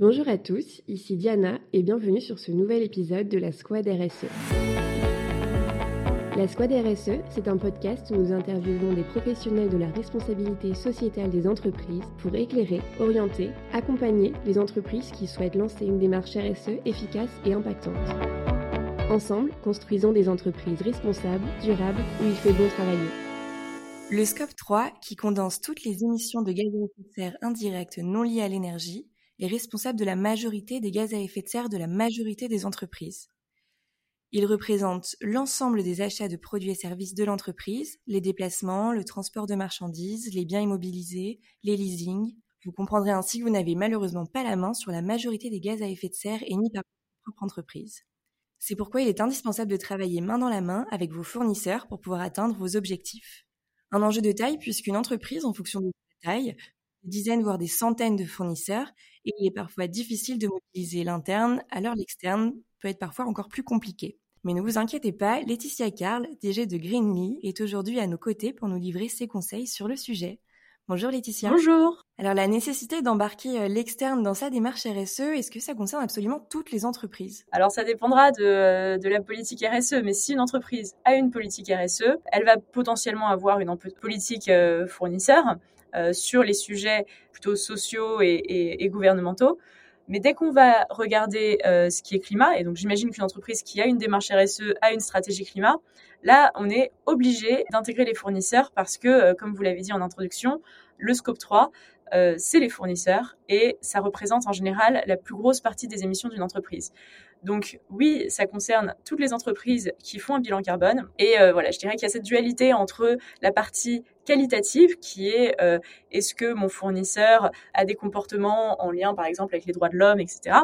Bonjour à tous, ici Diana et bienvenue sur ce nouvel épisode de la Squad RSE. La Squad RSE, c'est un podcast où nous interviewons des professionnels de la responsabilité sociétale des entreprises pour éclairer, orienter, accompagner les entreprises qui souhaitent lancer une démarche RSE efficace et impactante. Ensemble, construisons des entreprises responsables, durables, où il fait bon travailler. Le scope 3, qui condense toutes les émissions de gaz à effet de serre indirectes non liées à l'énergie, est responsable de la majorité des gaz à effet de serre de la majorité des entreprises. Il représente l'ensemble des achats de produits et services de l'entreprise, les déplacements, le transport de marchandises, les biens immobilisés, les leasings. Vous comprendrez ainsi que vous n'avez malheureusement pas la main sur la majorité des gaz à effet de serre émis par votre propre entreprise. C'est pourquoi il est indispensable de travailler main dans la main avec vos fournisseurs pour pouvoir atteindre vos objectifs. Un enjeu de taille puisqu'une entreprise, en fonction de sa taille, dizaines voire des centaines de fournisseurs et il est parfois difficile de mobiliser l'interne, alors l'externe peut être parfois encore plus compliqué. Mais ne vous inquiétez pas, Laetitia Carl, DG de Greenly, est aujourd'hui à nos côtés pour nous livrer ses conseils sur le sujet. Bonjour Laetitia. Bonjour. Alors la nécessité d'embarquer euh, l'externe dans sa démarche RSE, est-ce que ça concerne absolument toutes les entreprises? Alors ça dépendra de, de, la politique RSE, mais si une entreprise a une politique RSE, elle va potentiellement avoir une politique euh, fournisseur. Euh, sur les sujets plutôt sociaux et, gouvernementaux. Mais dès qu'on va regarder euh, ce qui est climat, et donc j'imagine qu'une entreprise qui a une démarche RSE a une stratégie climat, là, on est obligé d'intégrer les fournisseurs parce que, euh, comme vous l'avez dit en introduction, le scope 3, c'est les fournisseurs et ça représente en général la plus grosse partie des émissions d'une entreprise. Donc oui, ça concerne toutes les entreprises qui font un bilan carbone. Et euh, voilà, je dirais qu'il y a cette dualité entre la partie qualitative qui est euh, est-ce que mon fournisseur a des comportements en lien par exemple avec les droits de l'homme, etc.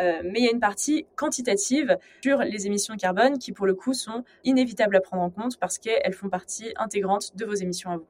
Euh, mais il y a une partie quantitative sur les émissions de carbone qui pour le coup sont inévitables à prendre en compte parce qu'elles font partie intégrante de vos émissions à vous.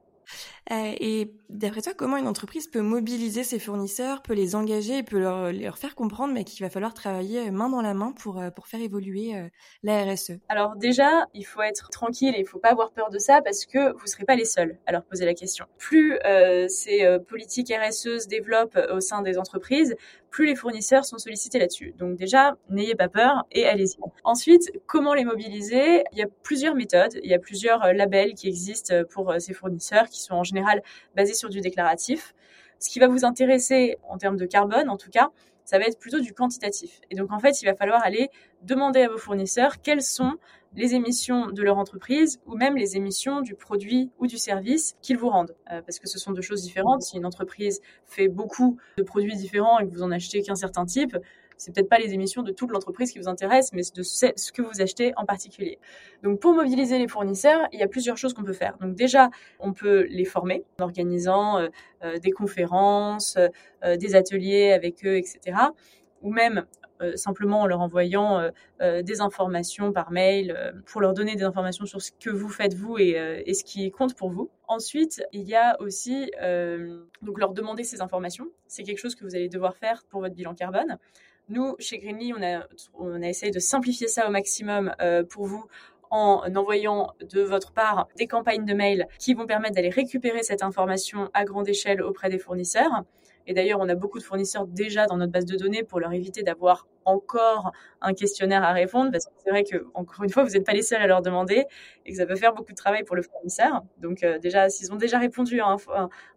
Euh, et d'après toi, comment une entreprise peut mobiliser ses fournisseurs, peut les engager peut leur, leur faire comprendre mais qu'il va falloir travailler main dans la main pour, euh, pour faire évoluer euh, la RSE Alors déjà, il faut être tranquille et il ne faut pas avoir peur de ça parce que vous ne serez pas les seuls à leur poser la question. Plus ces politiques RSE se développent au sein des entreprises, plus les fournisseurs sont sollicités là-dessus. Donc déjà, n'ayez pas peur et allez-y. Ensuite, comment les mobiliser? Il y a plusieurs méthodes, il y a plusieurs labels qui existent pour ces fournisseurs qui sont en général basés sur du déclaratif. Ce qui va vous intéresser en termes de carbone, en tout cas, ça va être plutôt du quantitatif. Et donc, en fait, il va falloir aller demander à vos fournisseurs quelles sont les émissions de leur entreprise ou même les émissions du produit ou du service qu'ils vous rendent. Euh, parce que ce sont deux choses différentes. Si une entreprise fait beaucoup de produits différents et que vous en achetez qu'un certain type, c'est peut-être pas les émissions de toute l'entreprise qui vous intéressent, mais de ce que vous achetez en particulier. Donc pour mobiliser les fournisseurs, il y a plusieurs choses qu'on peut faire. Donc déjà, on peut les former en organisant euh, euh, des conférences, euh, des ateliers avec eux, etc. Ou même simplement en leur envoyant des informations par mail pour leur donner des informations sur ce que vous faites vous et, ce qui compte pour vous. Ensuite, il y a aussi donc leur demander ces informations. C'est quelque chose que vous allez devoir faire pour votre bilan carbone. Nous, chez Greenly, on a, essayé de simplifier ça au maximum euh, pour vous en envoyant de votre part des campagnes de mail qui vont permettre d'aller récupérer cette information à grande échelle auprès des fournisseurs. Et d'ailleurs, on a beaucoup de fournisseurs déjà dans notre base de données pour leur éviter d'avoir encore un questionnaire à répondre, parce que c'est vrai que, encore une fois, vous n'êtes pas les seuls à leur demander et que ça peut faire beaucoup de travail pour le fournisseur. Donc, euh, déjà, s'ils ont déjà répondu à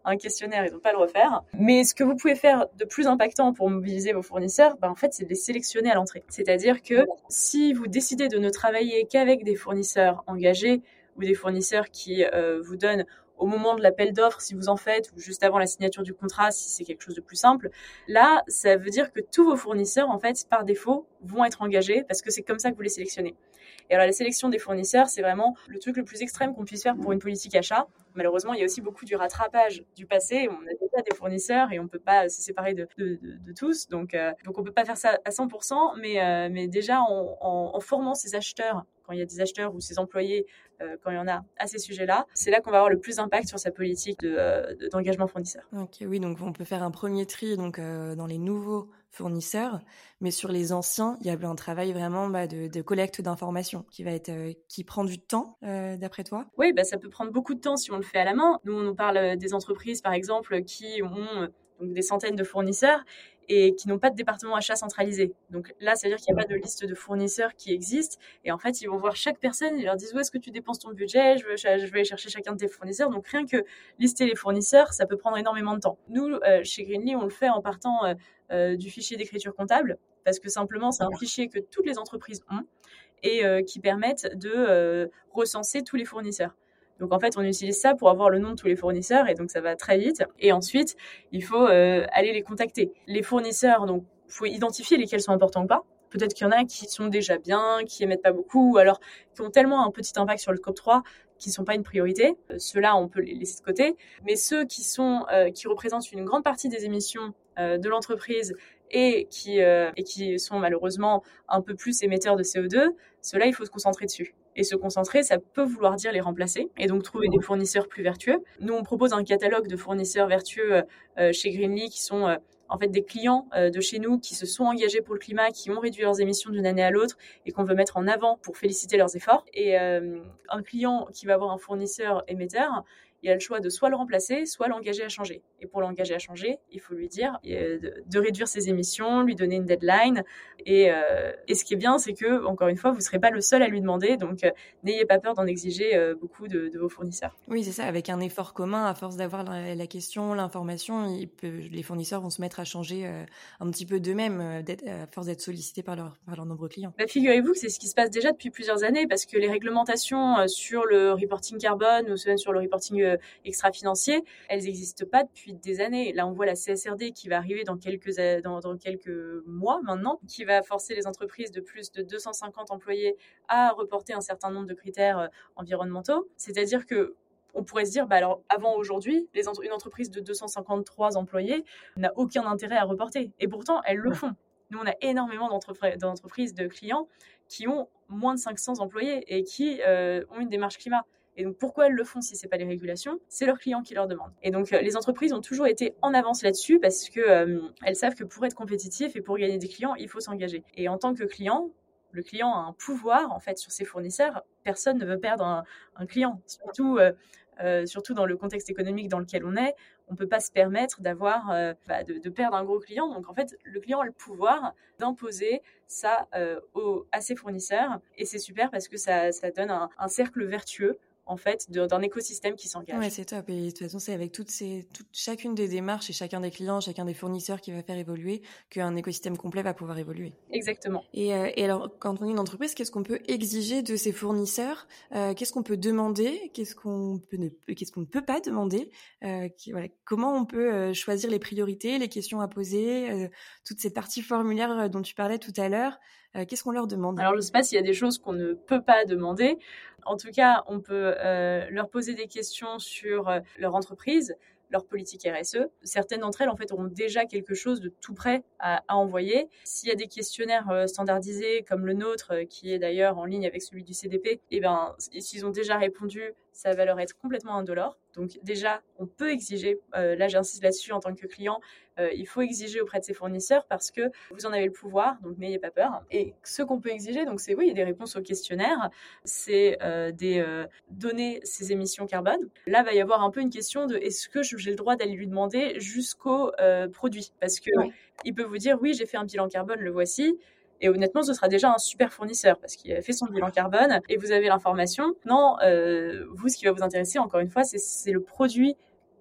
un, questionnaire, ils n'ont pas à le refaire. Mais ce que vous pouvez faire de plus impactant pour mobiliser vos fournisseurs, ben, en fait, c'est de les sélectionner à l'entrée. C'est-à-dire que si vous décidez de ne travailler qu'avec des fournisseurs engagés ou des fournisseurs qui euh, vous donnent au moment de l'appel d'offres, si vous en faites, ou juste avant la signature du contrat, si c'est quelque chose de plus simple. Là, ça veut dire que tous vos fournisseurs, en fait, par défaut, vont être engagés parce que c'est comme ça que vous les sélectionnez. Et alors, la sélection des fournisseurs, c'est vraiment le truc le plus extrême qu'on puisse faire pour une politique achat. Malheureusement, il y a aussi beaucoup du rattrapage du passé. On a déjà des fournisseurs et on peut pas se séparer de, de, de, tous. Donc, euh, donc, on peut pas faire ça à 100%, mais, euh, mais déjà en, formant ces acheteurs quand il y a des acheteurs ou ses employés, euh, quand il y en a à ces sujets-là, c'est là qu'on va avoir le plus d'impact sur sa politique d'engagement fournisseur. Ok, oui, donc on peut faire un premier tri donc dans les nouveaux fournisseurs, mais sur les anciens, il y a un travail vraiment bah, de, collecte d'informations qui va être qui prend du temps, d'après toi? Oui, bah, ça peut prendre beaucoup de temps si on le fait à la main. Nous, on parle des entreprises, par exemple, qui ont donc des centaines de fournisseurs et qui n'ont pas de département achat centralisé. Donc là, ça veut dire qu'il n'y a pas de liste de fournisseurs qui existe. Et en fait, ils vont voir chaque personne, ils leur disent où est-ce que tu dépenses ton budget, je, veux, je vais chercher chacun de tes fournisseurs. Donc rien que lister les fournisseurs, ça peut prendre énormément de temps. Nous, euh, chez Greenly, on le fait en partant euh, euh, du fichier d'écriture comptable, parce que simplement, c'est un fichier que toutes les entreprises ont et qui permettent de recenser tous les fournisseurs. Donc en fait, on utilise ça pour avoir le nom de tous les fournisseurs et donc ça va très vite. Et ensuite, il faut euh, aller les contacter. Les fournisseurs, donc faut identifier lesquels sont importants ou pas. Peut-être qu'il y en a qui sont déjà bien, qui émettent pas beaucoup, ou alors qui ont tellement un petit impact sur le COP 3 qui ne sont pas une priorité. Euh, ceux-là, on peut les laisser de côté. Mais ceux qui sont, euh, qui représentent une grande partie des émissions de l'entreprise et qui, et qui sont malheureusement un peu plus émetteurs de CO2, ceux-là, il faut se concentrer dessus. Et se concentrer, ça peut vouloir dire les remplacer et donc trouver des fournisseurs plus vertueux. Nous, on propose un catalogue de fournisseurs vertueux euh, chez Greenly qui sont euh, en fait des clients euh, de chez nous qui se sont engagés pour le climat, qui ont réduit leurs émissions d'une année à l'autre et qu'on veut mettre en avant pour féliciter leurs efforts. Et un client qui va avoir un fournisseur émetteur, il a le choix de soit le remplacer, soit l'engager à changer. Et pour l'engager à changer, il faut lui dire euh, de, réduire ses émissions, lui donner une deadline. Et, euh, et ce qui est bien, c'est que, encore une fois, vous ne serez pas le seul à lui demander. Donc, euh, n'ayez pas peur d'en exiger beaucoup de, vos fournisseurs. Oui, c'est ça. Avec un effort commun, à force d'avoir la, question, l'information, les fournisseurs vont se mettre à changer un petit peu d'eux-mêmes, à force d'être sollicités par, leur, par leurs nombreux clients. Bah, Figurez-vous que c'est ce qui se passe déjà depuis plusieurs années parce que les réglementations sur le reporting carbone ou sur le reporting extra-financiers, elles n'existent pas depuis des années. Là, on voit la CSRD qui va arriver dans quelques, dans, dans quelques mois maintenant, qui va forcer les entreprises de plus de 250 employés à reporter un certain nombre de critères euh, environnementaux. C'est-à-dire que on pourrait se dire, bah alors avant aujourd'hui, une entreprise de 253 employés n'a aucun intérêt à reporter. Et pourtant, elles le font. Nous, on a énormément d'entreprises, de clients qui ont moins de 500 employés et qui euh, ont une démarche climat. Et donc, pourquoi elles le font si c'est pas les régulations? C'est leurs clients qui leur demandent. Et donc, euh, les entreprises ont toujours été en avance là-dessus parce que euh, elles savent que pour être compétitif et pour gagner des clients, il faut s'engager. Et en tant que client, le client a un pouvoir en fait sur ses fournisseurs. Personne ne veut perdre un, client, surtout. Euh, surtout dans le contexte économique dans lequel on est, on ne peut pas se permettre d'avoir, bah, de, perdre un gros client. Donc en fait, le client a le pouvoir d'imposer ça à ses fournisseurs, et c'est super parce que ça, donne un cercle vertueux en fait d'un écosystème qui s'engage. Ouais, c'est top. Et de toute façon, c'est avec toutes ces, toute, chacune des démarches et chacun des clients, chacun des fournisseurs qui va faire évoluer qu'un écosystème complet va pouvoir évoluer. Exactement. Et, euh, et alors, quand on est une entreprise, qu'est-ce qu'on peut exiger de ses fournisseurs euh, Qu'est-ce qu'on peut demander Qu'est-ce qu'on peut ne, qu'est-ce qu'on ne peut pas demander euh, qui, voilà, Comment on peut choisir les priorités, les questions à poser, euh, toute cette partie formulaire dont tu parlais tout à l'heure qu'est-ce qu'on leur demande? Alors, je ne sais pas s'il y a des choses qu'on ne peut pas demander. En tout cas, on peut euh, leur poser des questions sur euh, leur entreprise, leur politique RSE. Certaines d'entre elles, en fait, auront déjà quelque chose de tout prêt à, envoyer. S'il y a des questionnaires standardisés comme le nôtre, qui est d'ailleurs en ligne avec celui du CDP, eh ben, s'ils ont déjà répondu, ça va leur être complètement indolore. Donc déjà, on peut exiger, là j'insiste là-dessus en tant que client, euh, il faut exiger auprès de ses fournisseurs parce que vous en avez le pouvoir, donc n'ayez pas peur. Et ce qu'on peut exiger, donc c'est oui, des réponses au questionnaire, c'est euh, des euh, donner ses émissions carbone. Là, va y avoir un peu une question de est-ce que j'ai le droit d'aller lui demander jusqu'au produit? Parce que il peut vous dire oui, j'ai fait un bilan carbone, le voici. Et honnêtement, ce sera déjà un super fournisseur parce qu'il a fait son bilan carbone et vous avez l'information. Non, vous, ce qui va vous intéresser, encore une fois, c'est le produit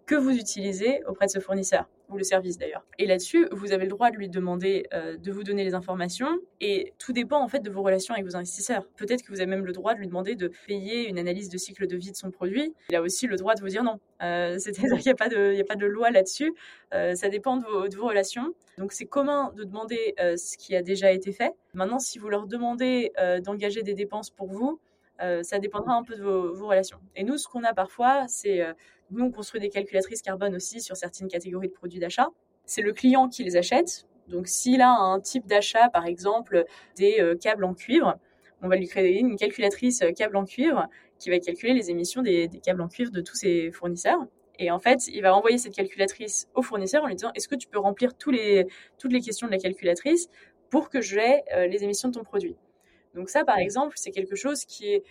que vous utilisez auprès de ce fournisseur le service d'ailleurs. Et là-dessus, vous avez le droit de lui demander euh, de vous donner les informations et tout dépend en fait de vos relations avec vos investisseurs. Peut-être que vous avez même le droit de lui demander de payer une analyse de cycle de vie de son produit. Il a aussi le droit de vous dire non. Euh, c'est-à-dire qu'il n'y a, pas de, a pas de loi là-dessus. Euh, ça dépend de vos relations. Donc c'est commun de demander ce qui a déjà été fait. Maintenant, si vous leur demandez d'engager des dépenses pour vous, ça dépendra un peu de vos, relations. Et nous, ce qu'on a parfois, c'est nous, on construit des calculatrices carbone aussi sur certaines catégories de produits d'achat. C'est le client qui les achète. Donc, s'il a un type d'achat, par exemple, des euh, câbles en cuivre, on va lui créer une calculatrice euh, câble en cuivre qui va calculer les émissions des, câbles en cuivre de tous ses fournisseurs. Et en fait, il va envoyer cette calculatrice au fournisseur en lui disant Est-ce que tu peux remplir tous les, toutes les questions de la calculatrice pour que j'ai euh, les émissions de ton produit? Donc, ça, par exemple, c'est quelque chose qui est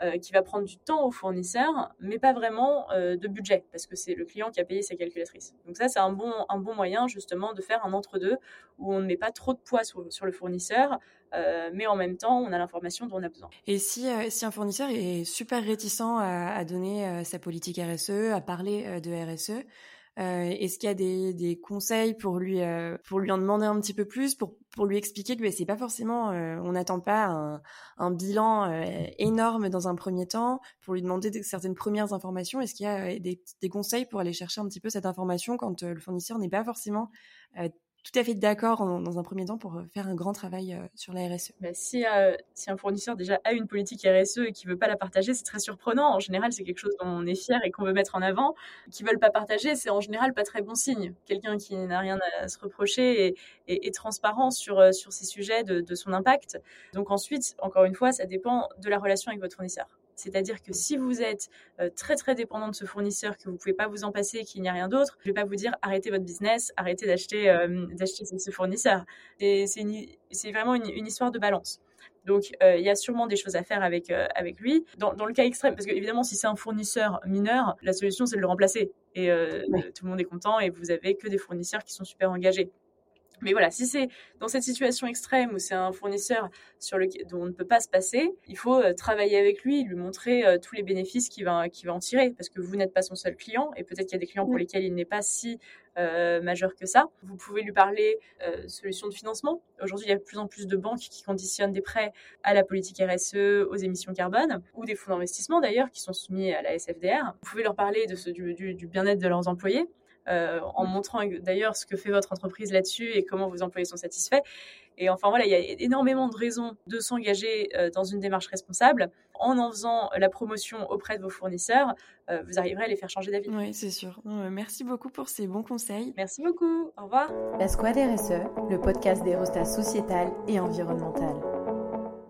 euh, qui va prendre du temps au fournisseur, mais pas vraiment euh, de budget, parce que c'est le client qui a payé sa calculatrice. Donc ça, c'est un bon, un bon moyen justement de faire un entre-deux où on ne met pas trop de poids sur, le fournisseur, euh, mais en même temps, on a l'information dont on a besoin. Et si, si un fournisseur est super réticent à, à donner sa politique RSE, à parler de RSE, Est-ce qu'il y a des, des, conseils pour lui euh, pour lui en demander un petit peu plus, pour pour lui expliquer que c'est pas forcément, euh, on n'attend pas un, un bilan euh, énorme dans un premier temps, pour lui demander certaines premières informations? Est-ce qu'il y a des, des, conseils pour aller chercher un petit peu cette information quand le fournisseur n'est pas forcément tout à fait d'accord dans un premier temps pour euh, faire un grand travail euh, sur la RSE. Bah, si, euh, si, un fournisseur déjà a une politique RSE et qui veut pas la partager, c'est très surprenant. En général, c'est quelque chose dont on est fier et qu'on veut mettre en avant. Qui veulent pas partager, c'est en général pas très bon signe. Quelqu'un qui n'a rien à se reprocher et est, transparent sur, sur ces sujets de, de son impact. Donc ensuite, encore une fois, ça dépend de la relation avec votre fournisseur. C'est-à-dire que si vous êtes euh, très très dépendant de ce fournisseur, que vous pouvez pas vous en passer, qu'il n'y a rien d'autre, je vais pas vous dire arrêtez votre business, arrêtez d'acheter euh, d'acheter ce fournisseur. C'est vraiment une, histoire de balance. Donc, euh, il y a sûrement des choses à faire avec, avec lui. Dans, le cas extrême, parce qu'évidemment, si c'est un fournisseur mineur, la solution, c'est de le remplacer. Et tout le monde est content et vous avez que des fournisseurs qui sont super engagés. Mais voilà, si c'est dans cette situation extrême où c'est un fournisseur sur le, dont on ne peut pas se passer, il faut euh, travailler avec lui, lui montrer euh, tous les bénéfices qu'il va, va en tirer, parce que vous n'êtes pas son seul client, et peut-être qu'il y a des clients pour lesquels il n'est pas si euh, majeur que ça. Vous pouvez lui parler euh, solutions de financement. Aujourd'hui, il y a de plus en plus de banques qui conditionnent des prêts à la politique RSE, aux émissions carbone, ou des fonds d'investissement d'ailleurs qui sont soumis à la SFDR. Vous pouvez leur parler de ce, du, du bien-être de leurs employés. Euh, en montrant d'ailleurs ce que fait votre entreprise là-dessus et comment vos employés sont satisfaits. Et enfin voilà, il y a énormément de raisons de s'engager euh, dans une démarche responsable. En en faisant la promotion auprès de vos fournisseurs, euh, vous arriverez à les faire changer d'avis. Oui, c'est sûr. Merci beaucoup pour ces bons conseils. Merci beaucoup. Au revoir. La Squad RSE, le podcast des rostas sociétal et environnemental.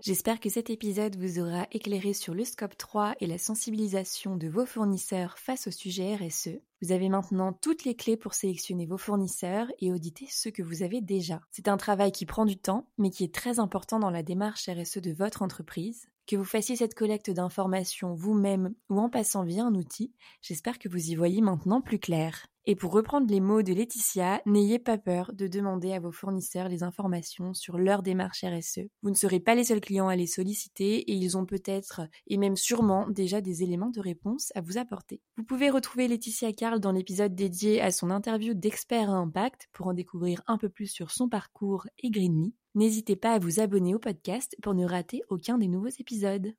J'espère que cet épisode vous aura éclairé sur le scope 3 et la sensibilisation de vos fournisseurs face au sujet RSE. Vous avez maintenant toutes les clés pour sélectionner vos fournisseurs et auditer ceux que vous avez déjà. C'est un travail qui prend du temps, mais qui est très important dans la démarche RSE de votre entreprise. Que vous fassiez cette collecte d'informations vous-même ou en passant via un outil, j'espère que vous y voyez maintenant plus clair. Et pour reprendre les mots de Laetitia, n'ayez pas peur de demander à vos fournisseurs les informations sur leur démarche RSE. Vous ne serez pas les seuls clients à les solliciter et ils ont peut-être et même sûrement déjà des éléments de réponse à vous apporter. Vous pouvez retrouver Laetitia Carl dans l'épisode dédié à son interview d'expert à impact pour en découvrir un peu plus sur son parcours et Greenly. N'hésitez pas à vous abonner au podcast pour ne rater aucun des nouveaux épisodes.